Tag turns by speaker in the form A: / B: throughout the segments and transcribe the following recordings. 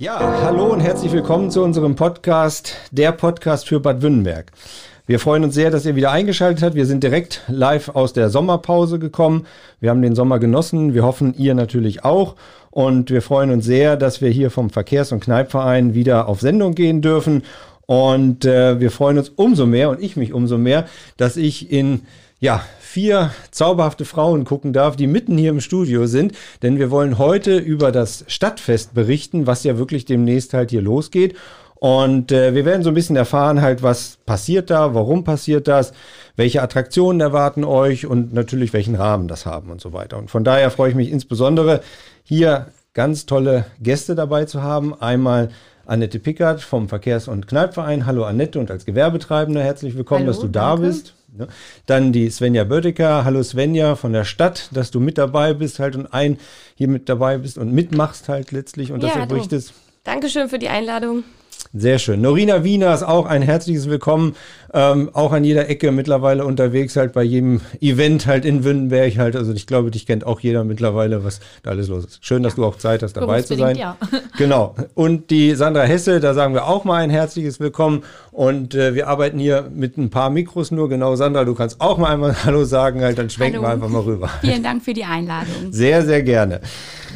A: Ja, hallo und herzlich willkommen zu unserem Podcast, der Podcast für Bad Wünnenberg. Wir freuen uns sehr, dass ihr wieder eingeschaltet habt. Wir sind direkt live aus der Sommerpause gekommen. Wir haben den Sommer genossen. Wir hoffen, ihr natürlich auch. Und wir freuen uns sehr, dass wir hier vom Verkehrs- und Kneipverein wieder auf Sendung gehen dürfen. Und äh, wir freuen uns umso mehr und ich mich umso mehr, dass ich in ja, vier zauberhafte Frauen gucken darf, die mitten hier im Studio sind. Denn wir wollen heute über das Stadtfest berichten, was ja wirklich demnächst halt hier losgeht. Und äh, wir werden so ein bisschen erfahren halt, was passiert da, warum passiert das, welche Attraktionen erwarten euch und natürlich welchen Rahmen das haben und so weiter. Und von daher freue ich mich insbesondere hier ganz tolle Gäste dabei zu haben. Einmal Annette Pickert vom Verkehrs- und Kneipverein. Hallo Annette und als Gewerbetreibende herzlich willkommen, Hallo, dass du da danke. bist. Dann die Svenja Bödecker. Hallo Svenja von der Stadt, dass du mit dabei bist halt und ein hier mit dabei bist und mitmachst halt letztlich und ja, das berichtest.
B: Dankeschön für die Einladung.
A: Sehr schön. Norina Wiener ist auch ein herzliches Willkommen, ähm, auch an jeder Ecke mittlerweile unterwegs, halt bei jedem Event halt in Wünnenberg halt. Also ich glaube, dich kennt auch jeder mittlerweile, was da alles los ist. Schön, dass ja. du auch Zeit hast, dabei zu sein. Ja. Genau. Und die Sandra Hesse, da sagen wir auch mal ein herzliches Willkommen. Und äh, wir arbeiten hier mit ein paar Mikros nur. Genau, Sandra, du kannst auch mal einmal Hallo sagen, halt, dann schwenken Hallo. wir einfach mal rüber.
B: Vielen Dank für die Einladung.
A: Sehr, sehr gerne.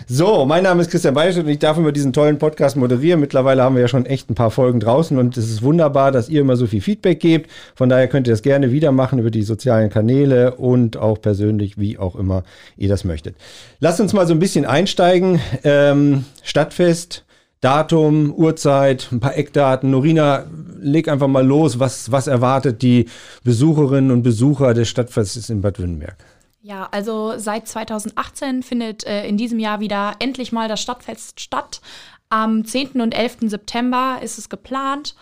A: So, mein Name ist Christian Beischert und ich darf immer diesen tollen Podcast moderieren. Mittlerweile haben wir ja schon echt ein paar Folgen draußen und es ist wunderbar, dass ihr immer so viel Feedback gebt. Von daher könnt ihr das gerne wieder machen über die sozialen Kanäle und auch persönlich, wie auch immer ihr das möchtet. Lasst uns mal so ein bisschen einsteigen. Ähm, Stadtfest. Datum, Uhrzeit, ein paar Eckdaten. Norina, leg einfach mal los. Was, was erwartet die Besucherinnen und Besucher des Stadtfestes in Bad Württemberg?
B: Ja, also seit 2018 findet äh, in diesem Jahr wieder endlich mal das Stadtfest statt. Am 10. und 11. September ist es geplant.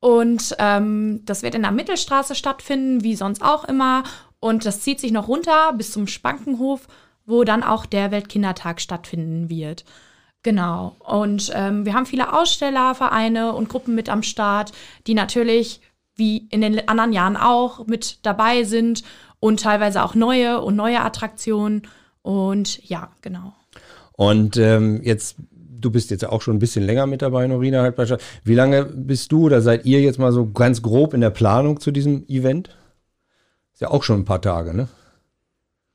B: Und ähm, das wird in der Mittelstraße stattfinden, wie sonst auch immer. Und das zieht sich noch runter bis zum Spankenhof, wo dann auch der Weltkindertag stattfinden wird. Genau. Und ähm, wir haben viele Aussteller, Vereine und Gruppen mit am Start, die natürlich, wie in den anderen Jahren auch, mit dabei sind und teilweise auch neue und neue Attraktionen. Und ja, genau.
A: Und ähm, jetzt, du bist jetzt auch schon ein bisschen länger mit dabei, Norina. Halt Wie lange bist du oder seid ihr jetzt mal so ganz grob in der Planung zu diesem Event? Ist ja auch schon ein paar Tage, ne?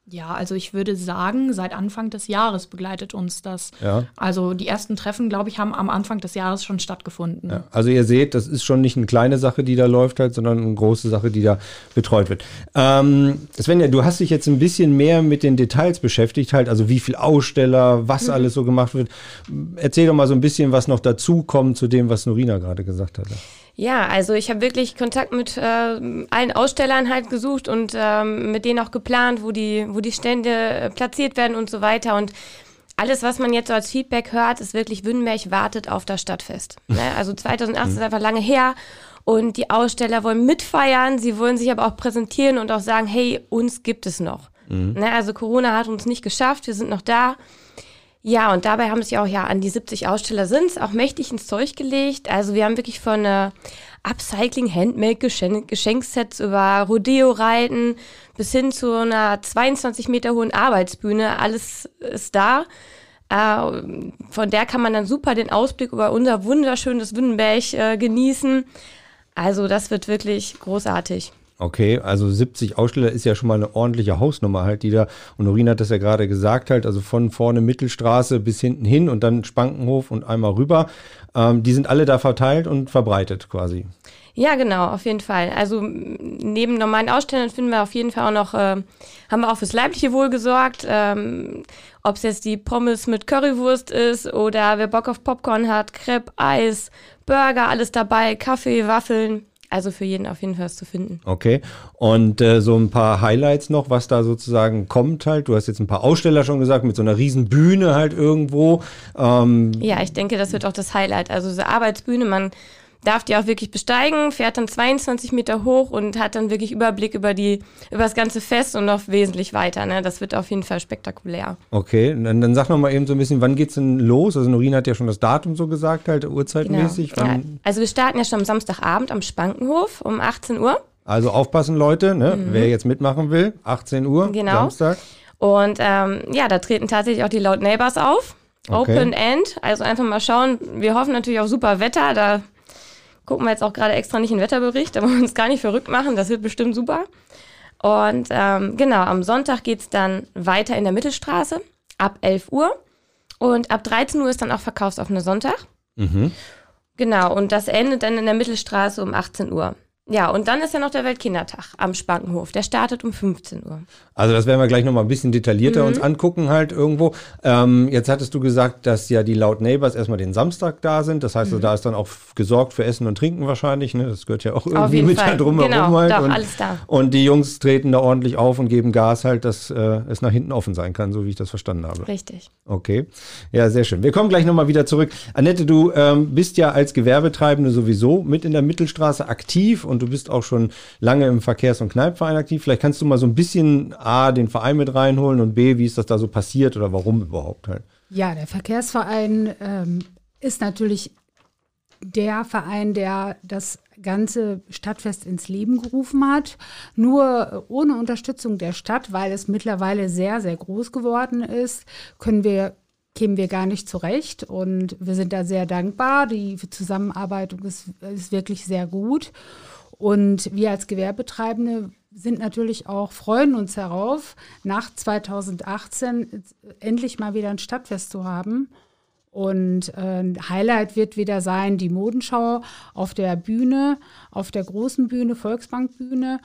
B: Ja, also ich würde sagen, seit Anfang des Jahres begleitet uns das. Ja. Also die ersten Treffen, glaube ich, haben am Anfang des Jahres schon stattgefunden.
A: Ja, also ihr seht, das ist schon nicht eine kleine Sache, die da läuft halt, sondern eine große Sache, die da betreut wird. Ähm, Svenja, du hast dich jetzt ein bisschen mehr mit den Details beschäftigt, halt, also wie viel Aussteller, was mhm. alles so gemacht wird. Erzähl doch mal so ein bisschen, was noch dazu kommt zu dem, was Norina gerade gesagt hat.
B: Ja, also ich habe wirklich Kontakt mit äh, allen Ausstellern halt gesucht und ähm, mit denen auch geplant, wo die, wo die Stände äh, platziert werden und so weiter. Und alles, was man jetzt so als Feedback hört, ist wirklich, Wünnenberg wartet auf das Stadtfest. Ne? Also 2008 ist einfach lange her und die Aussteller wollen mitfeiern, sie wollen sich aber auch präsentieren und auch sagen, hey, uns gibt es noch. Mhm. Ne? Also Corona hat uns nicht geschafft, wir sind noch da. Ja, und dabei haben sich auch ja an die 70 Aussteller sind auch mächtig ins Zeug gelegt. Also wir haben wirklich von äh, Upcycling, Handmade, Geschenk Geschenksets über Rodeo-Reiten bis hin zu einer 22 Meter hohen Arbeitsbühne. Alles ist da. Äh, von der kann man dann super den Ausblick über unser wunderschönes Wünnenberg äh, genießen. Also das wird wirklich großartig.
A: Okay, also 70 Aussteller ist ja schon mal eine ordentliche Hausnummer halt, die da, und Norina hat das ja gerade gesagt halt, also von vorne Mittelstraße bis hinten hin und dann Spankenhof und einmal rüber. Ähm, die sind alle da verteilt und verbreitet quasi.
B: Ja, genau, auf jeden Fall. Also neben normalen Ausstellern finden wir auf jeden Fall auch noch, äh, haben wir auch fürs leibliche Wohl gesorgt. Ähm, Ob es jetzt die Pommes mit Currywurst ist oder wer Bock auf Popcorn hat, Crepe, Eis, Burger, alles dabei, Kaffee, Waffeln. Also für jeden auf jeden Fall was zu finden.
A: Okay. Und äh, so ein paar Highlights noch, was da sozusagen kommt halt. Du hast jetzt ein paar Aussteller schon gesagt, mit so einer riesen Bühne halt irgendwo.
B: Ähm ja, ich denke, das wird auch das Highlight. Also so Arbeitsbühne, man darf die auch wirklich besteigen, fährt dann 22 Meter hoch und hat dann wirklich Überblick über die über das ganze Fest und noch wesentlich weiter. Ne? Das wird auf jeden Fall spektakulär.
A: Okay, dann, dann sag noch mal eben so ein bisschen, wann geht's denn los? Also Norina hat ja schon das Datum so gesagt, halt uhrzeitmäßig.
B: Genau. Ja. Also wir starten ja schon am Samstagabend am Spankenhof um 18 Uhr.
A: Also aufpassen, Leute, ne? Mhm. wer jetzt mitmachen will, 18 Uhr, genau. Samstag.
B: Und ähm, ja, da treten tatsächlich auch die Loud Neighbors auf. Okay. Open End, also einfach mal schauen. Wir hoffen natürlich auf super Wetter. Da gucken wir jetzt auch gerade extra nicht in den Wetterbericht, da wollen wir uns gar nicht verrückt machen. Das wird bestimmt super. Und ähm, genau, am Sonntag geht es dann weiter in der Mittelstraße ab 11 Uhr. Und ab 13 Uhr ist dann auch verkaufsoffener Sonntag. Mhm. Genau, und das endet dann in der Mittelstraße um 18 Uhr. Ja, und dann ist ja noch der Weltkindertag am Spankenhof. Der startet um 15 Uhr.
A: Also das werden wir gleich nochmal ein bisschen detaillierter mhm. uns angucken halt irgendwo. Ähm, jetzt hattest du gesagt, dass ja die Loud Neighbors erstmal den Samstag da sind. Das heißt, mhm. also, da ist dann auch gesorgt für Essen und Trinken wahrscheinlich. Ne? Das gehört ja auch irgendwie mit Fall. da drumherum
B: genau,
A: halt.
B: Doch,
A: und,
B: alles da.
A: und die Jungs treten da ordentlich auf und geben Gas halt, dass äh, es nach hinten offen sein kann, so wie ich das verstanden habe.
B: Richtig.
A: Okay. Ja, sehr schön. Wir kommen gleich nochmal wieder zurück. Annette, du ähm, bist ja als Gewerbetreibende sowieso mit in der Mittelstraße aktiv und du bist auch schon lange im Verkehrs- und Kneipverein aktiv. Vielleicht kannst du mal so ein bisschen A, den Verein mit mit reinholen und B, wie ist das da so passiert oder warum überhaupt halt?
C: Ja, der Verkehrsverein ähm, ist natürlich der Verein, der das ganze Stadtfest ins Leben gerufen hat. Nur ohne Unterstützung der Stadt, weil es mittlerweile sehr, sehr groß geworden ist, können wir kämen wir gar nicht zurecht und wir sind da sehr dankbar. Die Zusammenarbeit ist, ist wirklich sehr gut. Und wir als Gewerbetreibende sind natürlich auch, freuen uns darauf, nach 2018 endlich mal wieder ein Stadtfest zu haben. Und äh, Highlight wird wieder sein die Modenschau auf der Bühne, auf der großen Bühne, Volksbankbühne.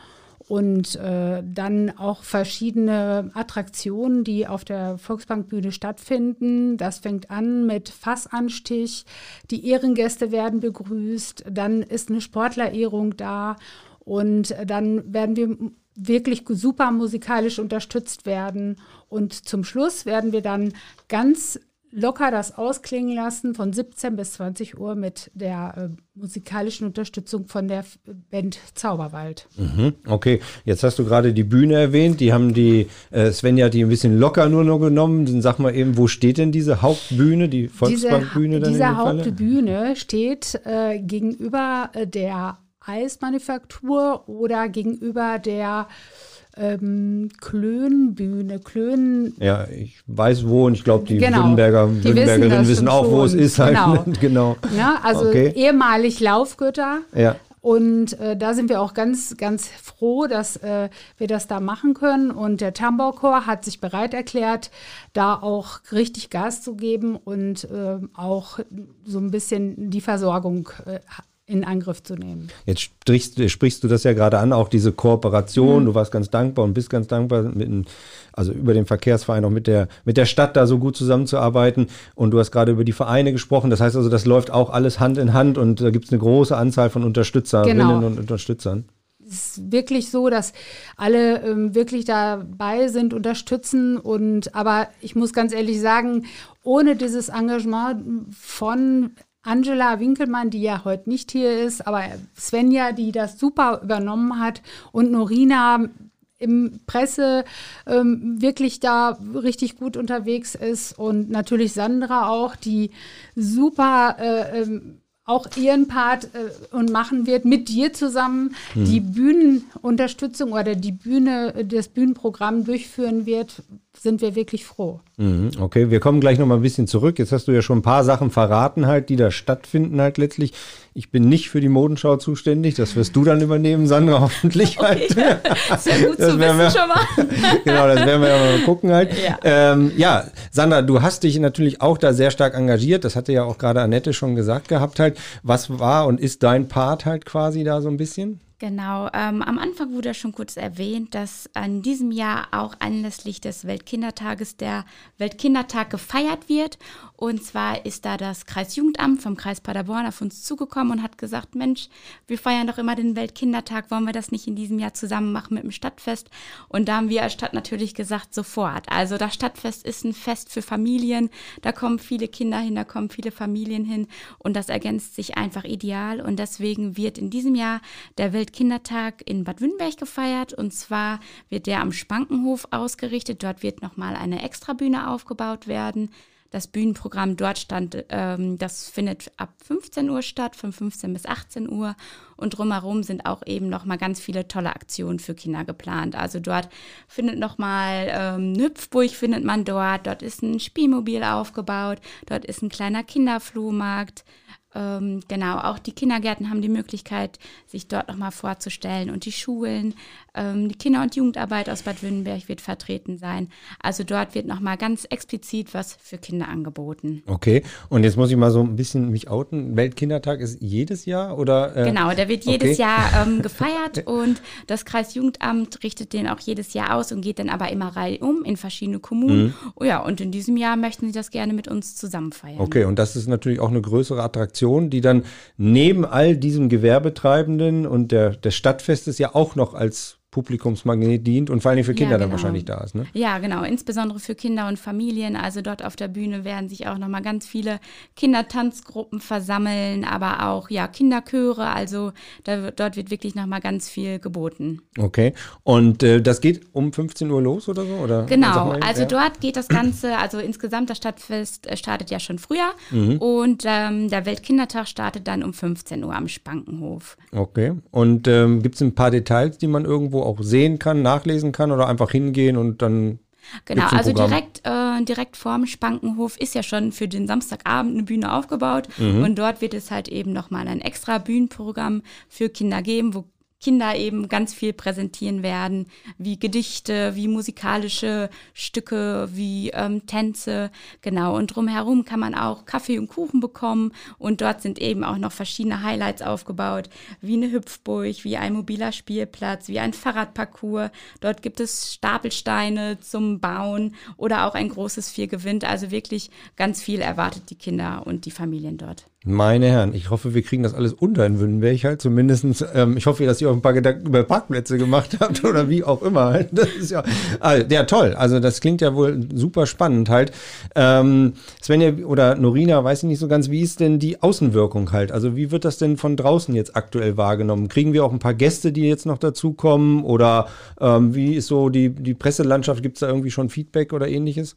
C: Und äh, dann auch verschiedene Attraktionen, die auf der Volksbankbühne stattfinden. Das fängt an mit Fassanstich. Die Ehrengäste werden begrüßt. Dann ist eine Sportlerehrung da. Und dann werden wir wirklich super musikalisch unterstützt werden. Und zum Schluss werden wir dann ganz locker das ausklingen lassen von 17 bis 20 Uhr mit der äh, musikalischen Unterstützung von der Band Zauberwald.
A: Mhm, okay, jetzt hast du gerade die Bühne erwähnt. Die haben die, äh, Svenja hat die ein bisschen locker nur noch genommen. Dann sag mal eben, wo steht denn diese Hauptbühne, die Volksbankbühne?
C: Diese, diese Hauptbühne steht äh, gegenüber äh, der Eismanufaktur oder gegenüber der ähm, Klönbühne, Klön.
A: Ja, ich weiß wo und ich glaube, die genau, Württemberger, die Württembergerinnen wissen, wissen auch, schon. wo es ist halt.
C: Genau. genau. Ja, also okay. ehemalig Laufgötter.
A: Ja.
C: Und äh, da sind wir auch ganz, ganz froh, dass äh, wir das da machen können. Und der Tambourchor hat sich bereit erklärt, da auch richtig Gas zu geben und äh, auch so ein bisschen die Versorgung äh, in Angriff zu nehmen.
A: Jetzt sprichst, sprichst du das ja gerade an, auch diese Kooperation. Mhm. Du warst ganz dankbar und bist ganz dankbar, mit, also über den Verkehrsverein auch mit der, mit der Stadt da so gut zusammenzuarbeiten. Und du hast gerade über die Vereine gesprochen. Das heißt also, das läuft auch alles Hand in Hand und da gibt es eine große Anzahl von Unterstützerinnen genau. und Unterstützern
C: Es ist wirklich so, dass alle ähm, wirklich dabei sind, unterstützen und aber ich muss ganz ehrlich sagen, ohne dieses Engagement von Angela Winkelmann, die ja heute nicht hier ist, aber Svenja, die das super übernommen hat und Norina im Presse ähm, wirklich da richtig gut unterwegs ist und natürlich Sandra auch, die super äh, ähm, auch ihren Part äh, und machen wird mit dir zusammen hm. die Bühnenunterstützung oder die Bühne, das Bühnenprogramm durchführen wird, sind wir wirklich froh.
A: Mhm, okay, wir kommen gleich noch mal ein bisschen zurück. Jetzt hast du ja schon ein paar Sachen verraten halt, die da stattfinden halt letztlich. Ich bin nicht für die Modenschau zuständig. Das wirst du dann übernehmen, Sandra, hoffentlich halt.
B: Okay. Sehr gut das zu wissen
A: wir,
B: schon mal.
A: genau, das werden wir ja mal gucken halt. Ja. Ähm, ja, Sandra, du hast dich natürlich auch da sehr stark engagiert. Das hatte ja auch gerade Annette schon gesagt gehabt halt. Was war und ist dein Part halt quasi da so ein bisschen?
D: Genau, ähm, am Anfang wurde schon kurz erwähnt, dass an diesem Jahr auch anlässlich des Weltkindertages der Weltkindertag gefeiert wird. Und zwar ist da das Kreisjugendamt vom Kreis Paderborn auf uns zugekommen und hat gesagt, Mensch, wir feiern doch immer den Weltkindertag, wollen wir das nicht in diesem Jahr zusammen machen mit dem Stadtfest? Und da haben wir als Stadt natürlich gesagt, sofort. Also das Stadtfest ist ein Fest für Familien, da kommen viele Kinder hin, da kommen viele Familien hin und das ergänzt sich einfach ideal. Und deswegen wird in diesem Jahr der Weltkindertag Kindertag in Bad Wünnberg gefeiert und zwar wird der am Spankenhof ausgerichtet. Dort wird nochmal eine Extrabühne aufgebaut werden. Das Bühnenprogramm dort stand, ähm, das findet ab 15 Uhr statt, von 15 bis 18 Uhr. Und drumherum sind auch eben nochmal ganz viele tolle Aktionen für Kinder geplant. Also dort findet nochmal ähm, Hüpfburg findet man dort. Dort ist ein Spielmobil aufgebaut. Dort ist ein kleiner Kinderflohmarkt. Ähm, genau, auch die Kindergärten haben die Möglichkeit, sich dort nochmal vorzustellen und die Schulen. Ähm, die Kinder- und Jugendarbeit aus Bad Württemberg wird vertreten sein. Also dort wird nochmal ganz explizit was für Kinder angeboten.
A: Okay, und jetzt muss ich mal so ein bisschen mich outen. Weltkindertag ist jedes Jahr oder?
D: Äh, genau, der wird jedes okay. Jahr ähm, gefeiert und das Kreisjugendamt richtet den auch jedes Jahr aus und geht dann aber immer reihum in verschiedene Kommunen. Mhm. Oh ja, und in diesem Jahr möchten sie das gerne mit uns zusammen feiern.
A: Okay, und das ist natürlich auch eine größere Attraktion, die dann neben all diesem Gewerbetreibenden und der, des Stadtfestes ja auch noch als Publikumsmagnet dient und vor allem für Kinder ja, genau. dann wahrscheinlich da ist. Ne?
D: Ja, genau, insbesondere für Kinder und Familien. Also dort auf der Bühne werden sich auch nochmal ganz viele Kindertanzgruppen versammeln, aber auch ja Kinderchöre. Also da, dort wird wirklich nochmal ganz viel geboten.
A: Okay, und äh, das geht um 15 Uhr los oder so? Oder?
D: Genau, also ja. dort geht das Ganze, also insgesamt das Stadtfest äh, startet ja schon früher mhm. und ähm, der Weltkindertag startet dann um 15 Uhr am Spankenhof.
A: Okay, und ähm, gibt es ein paar Details, die man irgendwo auch sehen kann, nachlesen kann oder einfach hingehen und dann.
D: Genau, also direkt, äh, direkt vorm Spankenhof ist ja schon für den Samstagabend eine Bühne aufgebaut mhm. und dort wird es halt eben nochmal ein extra Bühnenprogramm für Kinder geben, wo Kinder eben ganz viel präsentieren werden, wie Gedichte, wie musikalische Stücke, wie ähm, Tänze, genau. Und drumherum kann man auch Kaffee und Kuchen bekommen und dort sind eben auch noch verschiedene Highlights aufgebaut, wie eine Hüpfburg, wie ein mobiler Spielplatz, wie ein Fahrradparcours. Dort gibt es Stapelsteine zum Bauen oder auch ein großes Viergewind. Also wirklich ganz viel erwartet die Kinder und die Familien dort.
A: Meine Herren, ich hoffe, wir kriegen das alles unter in Wünnenberg halt zumindestens. Ähm, ich hoffe, dass ihr auch ein paar Gedanken über Parkplätze gemacht habt oder wie auch immer. Das ist ja, also, ja toll. Also das klingt ja wohl super spannend halt. Ähm, Svenja oder Norina, weiß ich nicht so ganz, wie ist denn die Außenwirkung halt? Also wie wird das denn von draußen jetzt aktuell wahrgenommen? Kriegen wir auch ein paar Gäste, die jetzt noch dazukommen? Oder ähm, wie ist so die, die Presselandschaft? Gibt es da irgendwie schon Feedback oder ähnliches?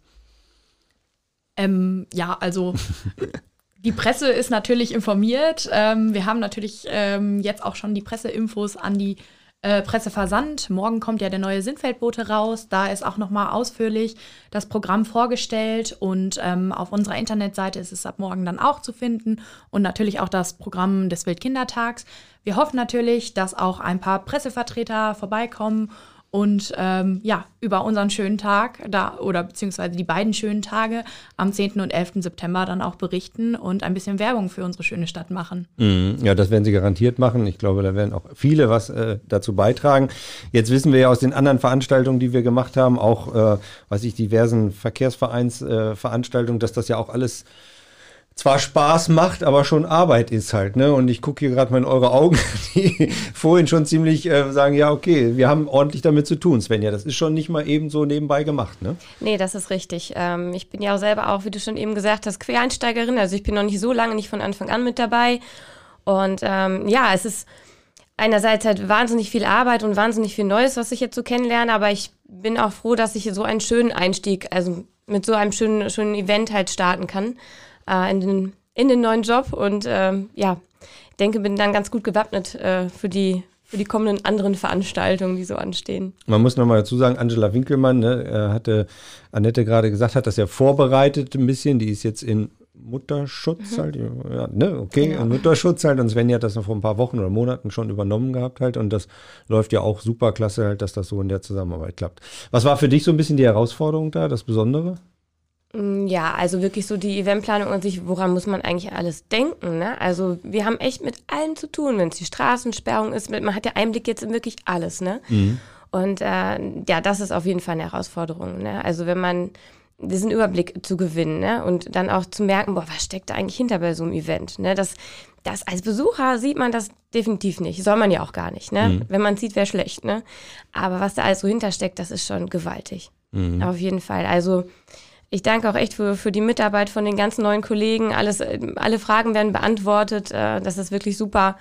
E: Ähm, ja, also Die Presse ist natürlich informiert. Ähm, wir haben natürlich ähm, jetzt auch schon die Presseinfos an die äh, Presse versandt. Morgen kommt ja der neue Sinnfeldbote raus. Da ist auch nochmal ausführlich das Programm vorgestellt und ähm, auf unserer Internetseite ist es ab morgen dann auch zu finden und natürlich auch das Programm des Weltkindertags. Wir hoffen natürlich, dass auch ein paar Pressevertreter vorbeikommen und ähm, ja, über unseren schönen Tag da oder beziehungsweise die beiden schönen Tage am 10. und 11. September dann auch berichten und ein bisschen Werbung für unsere schöne Stadt machen.
A: Mhm, ja, das werden sie garantiert machen. Ich glaube, da werden auch viele was äh, dazu beitragen. Jetzt wissen wir ja aus den anderen Veranstaltungen, die wir gemacht haben, auch, äh, weiß ich, diversen Verkehrsvereinsveranstaltungen, äh, dass das ja auch alles zwar Spaß macht, aber schon Arbeit ist halt, ne? Und ich gucke hier gerade mal in eure Augen, die vorhin schon ziemlich äh, sagen, ja, okay, wir haben ordentlich damit zu tun, Svenja. Das ist schon nicht mal eben so nebenbei gemacht, ne?
B: Nee, das ist richtig. Ähm, ich bin ja auch selber auch, wie du schon eben gesagt hast, Quereinsteigerin. Also ich bin noch nicht so lange, nicht von Anfang an mit dabei. Und ähm, ja, es ist einerseits halt wahnsinnig viel Arbeit und wahnsinnig viel Neues, was ich jetzt so kennenlerne, aber ich bin auch froh, dass ich so einen schönen Einstieg, also mit so einem schönen, schönen Event halt starten kann äh, in, den, in den neuen Job und ähm, ja, denke, bin dann ganz gut gewappnet äh, für die für die kommenden anderen Veranstaltungen, die so anstehen.
A: Man muss nochmal dazu sagen, Angela Winkelmann, ne, hatte Annette gerade gesagt, hat das ja vorbereitet ein bisschen. Die ist jetzt in Mutterschutz mhm. halt, ja, ne, okay, ja. Mutterschutz halt. Und Svenja hat das noch vor ein paar Wochen oder Monaten schon übernommen gehabt halt. Und das läuft ja auch super klasse halt, dass das so in der Zusammenarbeit klappt. Was war für dich so ein bisschen die Herausforderung da, das Besondere?
B: Mm, ja, also wirklich so die Eventplanung und sich, woran muss man eigentlich alles denken? Ne? Also wir haben echt mit allem zu tun, wenn es die Straßensperrung ist, man hat ja Einblick jetzt in wirklich alles, ne? Mhm. Und äh, ja, das ist auf jeden Fall eine Herausforderung. Ne? Also wenn man diesen Überblick zu gewinnen ne? und dann auch zu merken, boah, was steckt da eigentlich hinter bei so einem Event? Ne? Das, das als Besucher sieht man das definitiv nicht. Soll man ja auch gar nicht. Ne? Mhm. Wenn man sieht, wäre schlecht. Ne? Aber was da alles so hintersteckt, das ist schon gewaltig. Mhm. Auf jeden Fall. Also ich danke auch echt für, für die Mitarbeit von den ganzen neuen Kollegen. Alles, alle Fragen werden beantwortet. Äh, das ist wirklich super.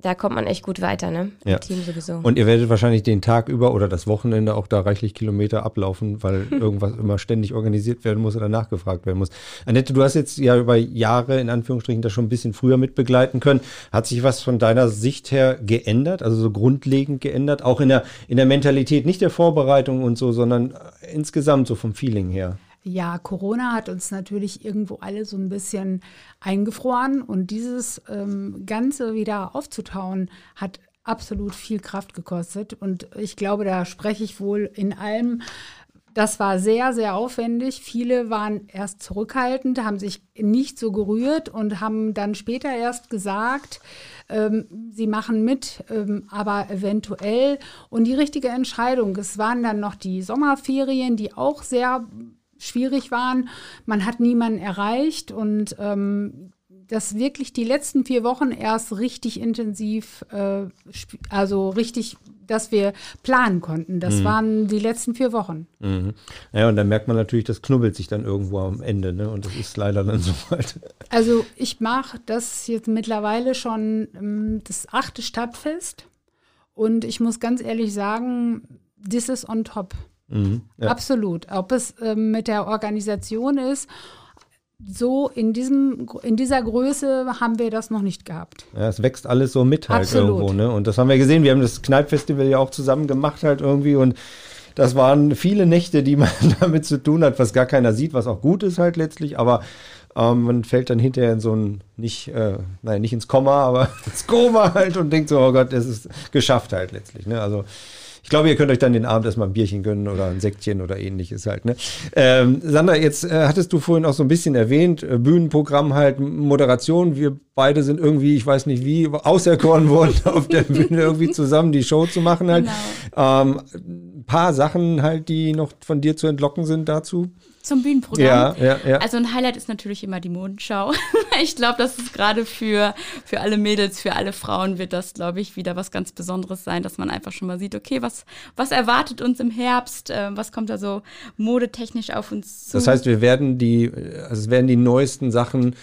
B: da kommt man echt gut weiter, ne?
A: Ja.
B: Im Team sowieso.
A: Und ihr werdet wahrscheinlich den Tag über oder das Wochenende auch da reichlich Kilometer ablaufen, weil irgendwas immer ständig organisiert werden muss oder nachgefragt werden muss. Annette, du hast jetzt ja über Jahre in Anführungsstrichen das schon ein bisschen früher mitbegleiten können. Hat sich was von deiner Sicht her geändert, also so grundlegend geändert, auch in der, in der Mentalität, nicht der Vorbereitung und so, sondern insgesamt so vom Feeling her?
C: Ja, Corona hat uns natürlich irgendwo alle so ein bisschen eingefroren und dieses ähm, Ganze wieder aufzutauen hat absolut viel Kraft gekostet und ich glaube, da spreche ich wohl in allem. Das war sehr, sehr aufwendig. Viele waren erst zurückhaltend, haben sich nicht so gerührt und haben dann später erst gesagt, ähm, sie machen mit, ähm, aber eventuell. Und die richtige Entscheidung, es waren dann noch die Sommerferien, die auch sehr schwierig waren. Man hat niemanden erreicht und ähm, das wirklich die letzten vier Wochen erst richtig intensiv, äh, also richtig, dass wir planen konnten. Das mhm. waren die letzten vier Wochen.
A: Mhm. Ja, und dann merkt man natürlich, das knubbelt sich dann irgendwo am Ende, ne? Und das ist leider dann so weit.
C: Also ich mache das jetzt mittlerweile schon ähm, das achte Stadtfest. Und ich muss ganz ehrlich sagen, this is on top. Mhm, ja. Absolut. Ob es äh, mit der Organisation ist, so in, diesem, in dieser Größe haben wir das noch nicht gehabt.
A: Ja, es wächst alles so mit halt Absolut. irgendwo. Ne? Und das haben wir gesehen. Wir haben das Kneippfestival ja auch zusammen gemacht halt irgendwie und das waren viele Nächte, die man damit zu tun hat, was gar keiner sieht, was auch gut ist halt letztlich, aber ähm, man fällt dann hinterher in so ein, nicht, äh, nein, nicht ins Komma, aber ins Koma halt und denkt so, oh Gott, es ist geschafft halt letztlich. Ne? Also ich glaube, ihr könnt euch dann den Abend erstmal ein Bierchen gönnen oder ein Säckchen oder ähnliches halt. Ne? Ähm, Sandra, jetzt äh, hattest du vorhin auch so ein bisschen erwähnt, äh, Bühnenprogramm halt, Moderation. Wir beide sind irgendwie, ich weiß nicht wie, auserkoren worden, auf der Bühne irgendwie zusammen die Show zu machen halt. Genau. Ähm, ein paar Sachen halt, die noch von dir zu entlocken sind dazu
D: zum Bühnenprogramm.
A: Ja, ja, ja.
D: Also ein Highlight ist natürlich immer die Modenschau. ich glaube, das ist gerade für, für alle Mädels, für alle Frauen wird das, glaube ich, wieder was ganz Besonderes sein, dass man einfach schon mal sieht, okay, was, was erwartet uns im Herbst, äh, was kommt da so modetechnisch auf uns zu.
A: Das heißt, wir werden die, also es werden die neuesten Sachen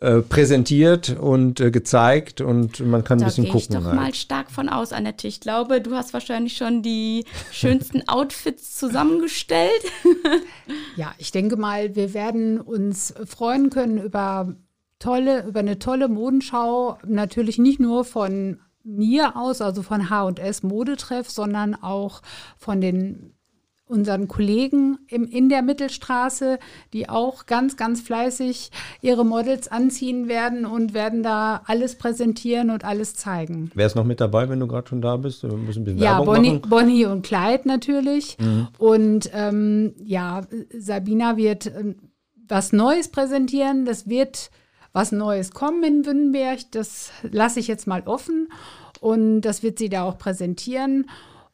A: äh, präsentiert und äh, gezeigt und man kann
D: da
A: ein bisschen gucken.
D: Da gehe ich doch halt. mal stark von aus, Annette. Ich glaube, du hast wahrscheinlich schon die schönsten Outfits zusammengestellt.
C: ja, ich denke mal, wir werden uns freuen können über tolle, über eine tolle Modenschau. Natürlich nicht nur von mir aus, also von H&S Modetreff, sondern auch von den unseren Kollegen im, in der Mittelstraße, die auch ganz, ganz fleißig ihre Models anziehen werden und werden da alles präsentieren und alles zeigen.
A: Wer ist noch mit dabei, wenn du gerade schon da bist? Wir müssen ein bisschen
C: ja, Bonnie, Bonnie, und Clyde natürlich. Mhm. Und ähm, ja, Sabina wird ähm, was Neues präsentieren. Das wird was Neues kommen in Wünnenberg. Das lasse ich jetzt mal offen. Und das wird sie da auch präsentieren.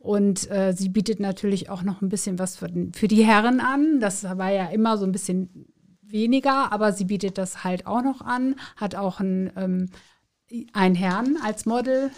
C: Und äh, sie bietet natürlich auch noch ein bisschen was für, für die Herren an. Das war ja immer so ein bisschen weniger, aber sie bietet das halt auch noch an, hat auch einen, ähm, einen Herrn als Model.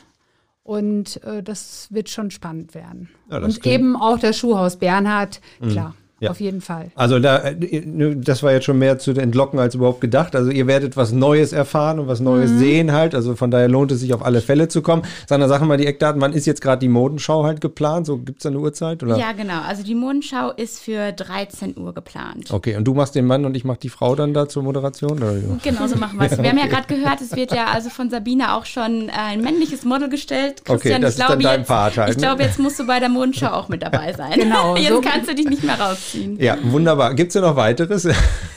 C: Und äh, das wird schon spannend werden. Ja, und eben auch das Schuhhaus Bernhard, mhm. Ja. Auf jeden Fall.
A: Also da, äh, das war jetzt schon mehr zu entlocken als überhaupt gedacht. Also ihr werdet was Neues erfahren und was Neues mhm. sehen halt. Also von daher lohnt es sich auf alle Fälle zu kommen. Sandra, sag mal die Eckdaten. Wann ist jetzt gerade die Modenschau halt geplant? So gibt es eine Uhrzeit? Oder?
D: Ja, genau. Also die Modenschau ist für 13 Uhr geplant.
A: Okay, und du machst den Mann und ich mach die Frau dann da zur Moderation? Oder?
D: Genau, so machen wir es. Wir haben ja gerade gehört, es wird ja also von Sabine auch schon ein männliches Model gestellt.
A: Christian, okay, das ich ist glaube, dann dein
D: jetzt,
A: Part halt.
D: Ich ne? glaube, jetzt musst du bei der Modenschau auch mit dabei sein. Genau. Jetzt so kannst du dich nicht mehr rausziehen.
A: Ja, wunderbar. Gibt es noch weiteres?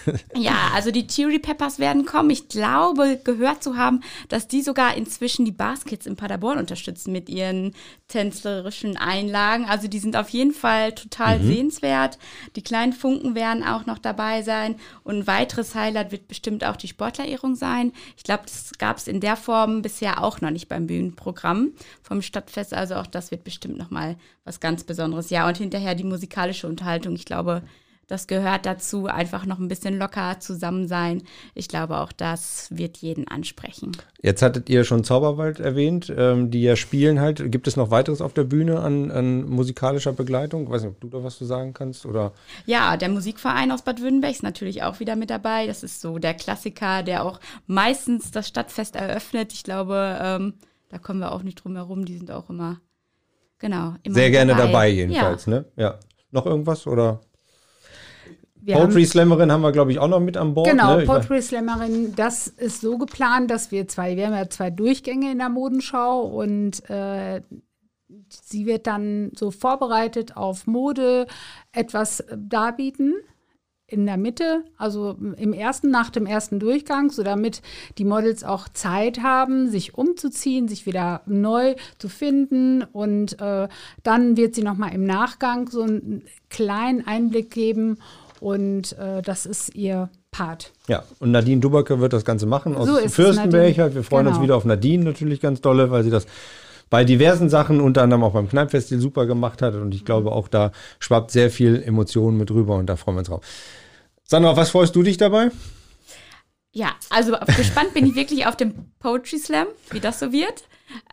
D: ja, also die Cheery Peppers werden kommen. Ich glaube, gehört zu haben, dass die sogar inzwischen die Baskets in Paderborn unterstützen mit ihren tänzlerischen Einlagen. Also die sind auf jeden Fall total mhm. sehenswert. Die kleinen Funken werden auch noch dabei sein. Und ein weiteres Highlight wird bestimmt auch die Sportlerehrung sein. Ich glaube, das gab es in der Form bisher auch noch nicht beim Bühnenprogramm vom Stadtfest. Also auch das wird bestimmt nochmal was ganz Besonderes. Ja, und hinterher die musikalische Unterhaltung. Ich glaube, das gehört dazu, einfach noch ein bisschen locker zusammen sein. Ich glaube, auch das wird jeden ansprechen.
A: Jetzt hattet ihr schon Zauberwald erwähnt, ähm, die ja spielen halt. Gibt es noch weiteres auf der Bühne an, an musikalischer Begleitung? Ich weiß nicht, ob du da was zu sagen kannst oder?
D: Ja, der Musikverein aus Bad Württemberg ist natürlich auch wieder mit dabei. Das ist so der Klassiker, der auch meistens das Stadtfest eröffnet. Ich glaube, ähm, da kommen wir auch nicht drum herum. Die sind auch immer, genau. Immer
A: Sehr gerne dabei, jedenfalls, ja. ne? Ja. Noch irgendwas oder? Wir Poetry Slammerin haben wir, glaube ich, auch noch mit an Bord.
C: Genau, ne? Poetry Slammerin, das ist so geplant, dass wir zwei, wir haben ja zwei Durchgänge in der Modenschau und äh, sie wird dann so vorbereitet auf Mode etwas darbieten in der Mitte, also im ersten, nach dem ersten Durchgang, so damit die Models auch Zeit haben, sich umzuziehen, sich wieder neu zu finden. Und äh, dann wird sie nochmal im Nachgang so einen kleinen Einblick geben. Und äh, das ist ihr Part.
A: Ja, und Nadine Dubacke wird das Ganze machen aus so Fürstenberg. Wir freuen genau. uns wieder auf Nadine natürlich ganz dolle, weil sie das bei diversen Sachen, unter anderem auch beim Kneippfestival super gemacht hat. Und ich glaube, auch da schwappt sehr viel Emotionen mit rüber und da freuen wir uns drauf. Sandra, was freust du dich dabei?
D: Ja, also gespannt bin ich wirklich auf den Poetry Slam, wie das so wird.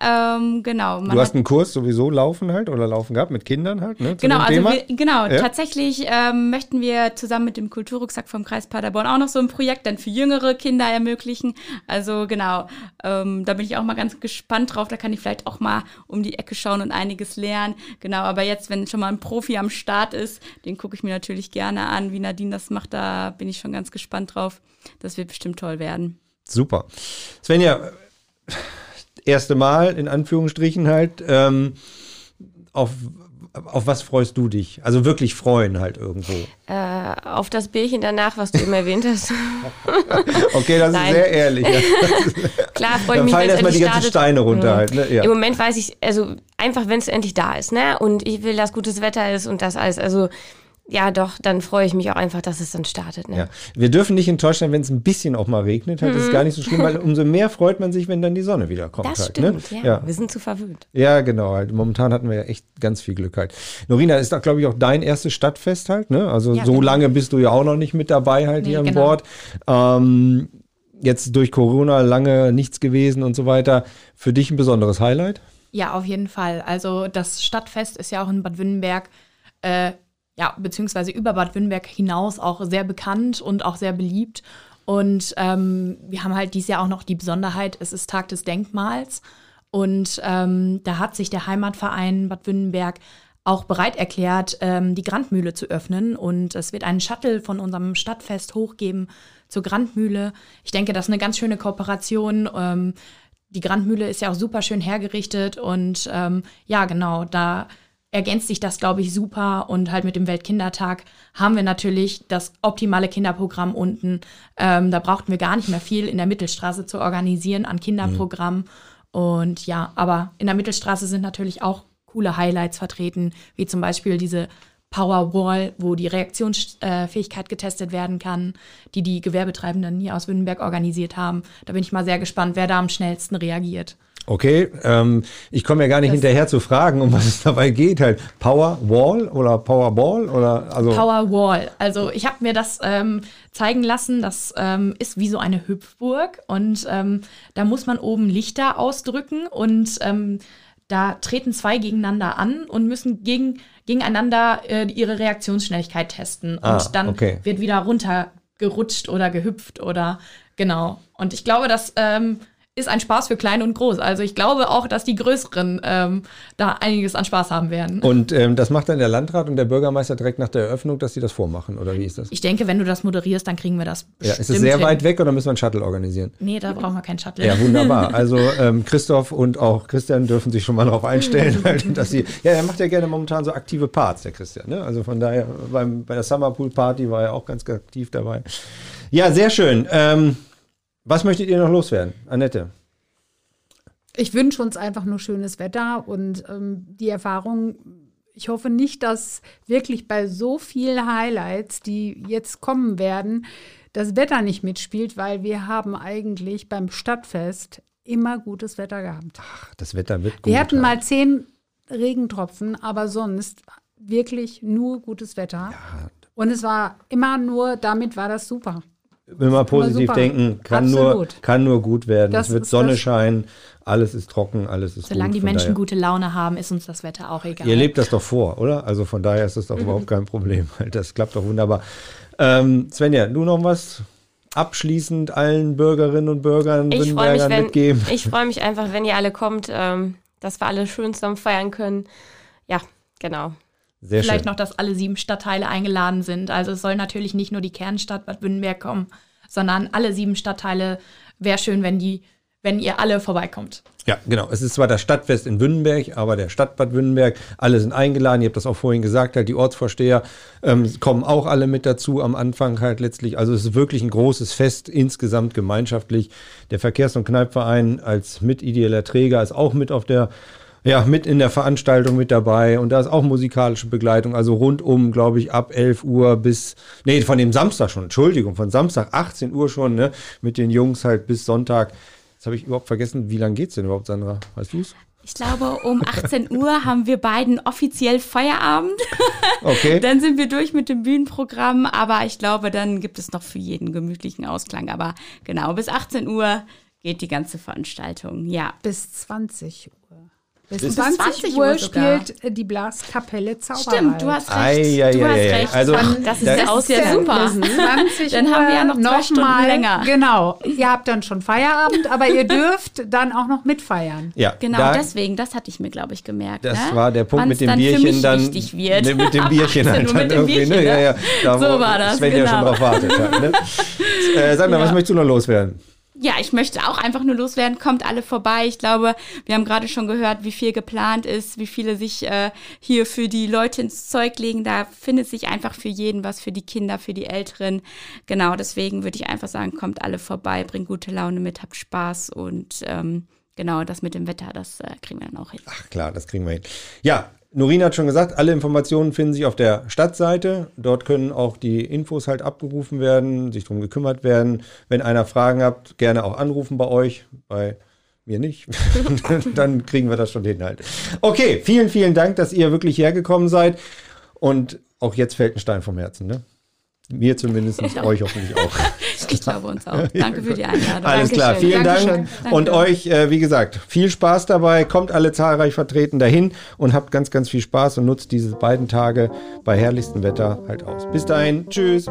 D: Ähm, genau.
A: du hast einen Kurs sowieso laufen halt oder laufen gehabt mit Kindern halt, ne?
D: Genau, also wir, genau. Ja. Tatsächlich ähm, möchten wir zusammen mit dem Kulturrucksack vom Kreis Paderborn auch noch so ein Projekt dann für jüngere Kinder ermöglichen. Also genau, ähm, da bin ich auch mal ganz gespannt drauf. Da kann ich vielleicht auch mal um die Ecke schauen und einiges lernen. Genau, aber jetzt, wenn schon mal ein Profi am Start ist, den gucke ich mir natürlich gerne an, wie Nadine das macht. Da bin ich schon ganz gespannt drauf. Das wird bestimmt toll werden.
A: Super. Svenja, erste Mal, in Anführungsstrichen halt. Ähm, auf, auf was freust du dich? Also wirklich freuen halt irgendwo.
B: Äh, auf das Bärchen danach, was du eben erwähnt hast.
A: okay, das Nein. ist sehr ehrlich.
B: Klar, freue ich mich, fallen
A: erstmal die ganzen Steine runter mhm. halt. Ne?
B: Ja. Im Moment weiß ich, also einfach, wenn es endlich da ist, ne? Und ich will, dass gutes Wetter ist und das alles. Also ja, doch, dann freue ich mich auch einfach, dass es dann startet. Ne? Ja.
A: Wir dürfen nicht enttäuscht sein, wenn es ein bisschen auch mal regnet. Halt. Das ist mhm. gar nicht so schlimm, weil umso mehr freut man sich, wenn dann die Sonne wieder kommt.
B: Das
A: halt,
B: ne? stimmt, ne? ja. ja. Wir sind zu verwöhnt.
A: Ja, genau. Halt. Momentan hatten wir ja echt ganz viel Glück halt. Norina, ist da, glaube ich, auch dein erstes Stadtfest halt. Ne? Also ja, so genau. lange bist du ja auch noch nicht mit dabei halt nee, hier genau. an Bord. Ähm, jetzt durch Corona lange nichts gewesen und so weiter. Für dich ein besonderes Highlight?
E: Ja, auf jeden Fall. Also das Stadtfest ist ja auch in Bad Württemberg. Äh, ja, beziehungsweise über Bad Württemberg hinaus auch sehr bekannt und auch sehr beliebt. Und ähm, wir haben halt dieses Jahr auch noch die Besonderheit, es ist Tag des Denkmals. Und ähm, da hat sich der Heimatverein Bad Württemberg auch bereit erklärt, ähm, die Grandmühle zu öffnen. Und es wird einen Shuttle von unserem Stadtfest hochgeben zur Grandmühle. Ich denke, das ist eine ganz schöne Kooperation. Ähm, die Grandmühle ist ja auch super schön hergerichtet. Und ähm, ja, genau, da ergänzt sich das, glaube ich, super. Und halt mit dem Weltkindertag haben wir natürlich das optimale Kinderprogramm unten. Ähm, da brauchten wir gar nicht mehr viel in der Mittelstraße zu organisieren an Kinderprogrammen. Mhm. Und ja, aber in der Mittelstraße sind natürlich auch coole Highlights vertreten, wie zum Beispiel diese Power Wall, wo die Reaktionsfähigkeit getestet werden kann, die die Gewerbetreibenden hier aus Württemberg organisiert haben. Da bin ich mal sehr gespannt, wer da am schnellsten reagiert.
A: Okay, ähm, ich komme ja gar nicht das hinterher zu fragen, um was es dabei geht. Halt Power Wall oder Power Ball oder also
E: Power Wall. Also ich habe mir das ähm, zeigen lassen. Das ähm, ist wie so eine Hüpfburg und ähm, da muss man oben Lichter ausdrücken und ähm, da treten zwei gegeneinander an und müssen gegen, gegeneinander äh, ihre Reaktionsschnelligkeit testen. Und ah, dann okay. wird wieder runtergerutscht oder gehüpft oder genau. Und ich glaube, dass ähm, ist ein Spaß für klein und groß. Also ich glaube auch, dass die Größeren ähm, da einiges an Spaß haben werden.
A: Und ähm, das macht dann der Landrat und der Bürgermeister direkt nach der Eröffnung, dass sie das vormachen, oder wie ist das?
E: Ich denke, wenn du das moderierst, dann kriegen wir das
A: Ja, ist es sehr hin. weit weg oder müssen wir einen Shuttle organisieren?
E: Nee, da brauchen wir keinen Shuttle.
A: Ja, wunderbar. Also ähm, Christoph und auch Christian dürfen sich schon mal darauf einstellen, dass sie, ja, er macht ja gerne momentan so aktive Parts, der Christian. Ne? Also von daher, beim, bei der Summerpool Party war er auch ganz aktiv dabei. Ja, sehr schön. Ähm, was möchtet ihr noch loswerden, Annette?
C: Ich wünsche uns einfach nur schönes Wetter und ähm, die Erfahrung. Ich hoffe nicht, dass wirklich bei so vielen Highlights, die jetzt kommen werden, das Wetter nicht mitspielt, weil wir haben eigentlich beim Stadtfest immer gutes Wetter gehabt.
A: Ach, das Wetter wird gut.
C: Wir hatten mal zehn Regentropfen, aber sonst wirklich nur gutes Wetter. Ja. Und es war immer nur, damit war das super
A: wenn wir positiv denken, kann nur, kann nur gut werden. Das es wird Sonne scheinen, alles ist trocken, alles ist
E: Solange
A: gut.
E: die Menschen daher. gute Laune haben, ist uns das Wetter auch egal.
A: Ihr lebt das doch vor, oder? Also von daher ist das doch mhm. überhaupt kein Problem. Das klappt doch wunderbar. Ähm, Svenja, du noch was abschließend allen Bürgerinnen und Bürgern
B: Ich freue mich, wenn,
A: mitgeben?
B: ich freue mich einfach, wenn ihr alle kommt, ähm, dass wir alle schön zusammen feiern können. Ja, genau.
A: Sehr
E: Vielleicht
A: schön.
E: noch, dass alle sieben Stadtteile eingeladen sind. Also es soll natürlich nicht nur die Kernstadt Bad Württemberg kommen, sondern alle sieben Stadtteile. Wäre schön, wenn die, wenn ihr alle vorbeikommt.
A: Ja, genau. Es ist zwar das Stadtfest in Wünnenberg, aber der Stadtbad Wünnenberg, alle sind eingeladen. Ihr habt das auch vorhin gesagt, halt die Ortsvorsteher ähm, kommen auch alle mit dazu am Anfang halt letztlich. Also es ist wirklich ein großes Fest insgesamt gemeinschaftlich. Der Verkehrs- und Kneipverein als mitideeller Träger ist auch mit auf der ja, mit in der Veranstaltung mit dabei und da ist auch musikalische Begleitung, also rundum, glaube ich, ab 11 Uhr bis, nee, von dem Samstag schon, Entschuldigung, von Samstag 18 Uhr schon, ne, mit den Jungs halt bis Sonntag. Jetzt habe ich überhaupt vergessen, wie lange geht's denn überhaupt, Sandra? Weißt du's?
D: Ich glaube, um 18 Uhr haben wir beiden offiziell Feierabend.
A: Okay.
D: Dann sind wir durch mit dem Bühnenprogramm, aber ich glaube, dann gibt es noch für jeden gemütlichen Ausklang. Aber genau, bis 18 Uhr geht die ganze Veranstaltung. Ja.
C: Bis 20 Uhr. Bis,
A: Bis
C: 20,
D: 20
C: Uhr
D: Uhr sogar.
C: spielt die Blaskapelle Zauberei.
D: Stimmt, du hast recht.
A: Ei, ei,
D: du
A: ei,
D: hast recht.
A: Also,
D: Ach, das ist ja auch sehr super.
C: bis 20
D: Dann
C: Uhr
D: haben wir ja noch zwei Stunden
C: mal-
D: länger.
C: Genau. Ihr habt dann schon Feierabend, aber ihr dürft dann auch noch mitfeiern.
A: Ja,
D: Genau,
A: da,
D: deswegen, das hatte ich mir, glaube ich, gemerkt.
A: das
D: ne?
A: war der Punkt
D: Wann's
A: mit dem
D: dann für
A: Bierchen
D: mich
A: dann.
D: wichtig wird.
A: Ne, mit dem Bierchen
D: Ab 18
A: halt dann
D: mit dem
A: irgendwie,
D: Bierchen,
A: ne? Ja,
D: ne?
A: ja, da,
D: So war das,
A: Sven ja schon
D: genau.
A: drauf wartet ne? äh, sag mal,
D: Ja.
A: was möchtest du noch loswerden?
D: Ja, ich möchte auch einfach nur loswerden. Kommt alle vorbei. Ich glaube, wir haben gerade schon gehört, wie viel geplant ist, wie viele sich äh, hier für die Leute ins Zeug legen. Da findet sich einfach für jeden was, für die Kinder, für die Älteren. Genau, deswegen würde ich einfach sagen, kommt alle vorbei, bringt gute Laune mit, habt Spaß und ähm, genau, das mit dem Wetter, das äh, kriegen wir dann auch hin.
A: Ach klar, das kriegen wir hin. Ja, Norina hat schon gesagt, alle Informationen finden sich auf der Stadtseite. Dort können auch die Infos halt abgerufen werden, sich drum gekümmert werden. Wenn einer Fragen habt, gerne auch anrufen bei euch, bei mir nicht. Dann kriegen wir das schon hin halt. Okay, vielen, vielen Dank, dass ihr wirklich hergekommen seid. Und auch jetzt fällt ein Stein vom Herzen, ne? Mir zumindest, euch hoffentlich auch.
D: Ich glaube uns auch. Danke für die Einladung.
A: Alles klar,
C: Dankeschön.
A: vielen
C: Dankeschön.
A: Dank. Und euch, äh, wie gesagt, viel Spaß dabei. Kommt alle zahlreich vertreten dahin und habt ganz, ganz viel Spaß und nutzt diese beiden Tage bei herrlichstem Wetter halt aus. Bis dahin, tschüss.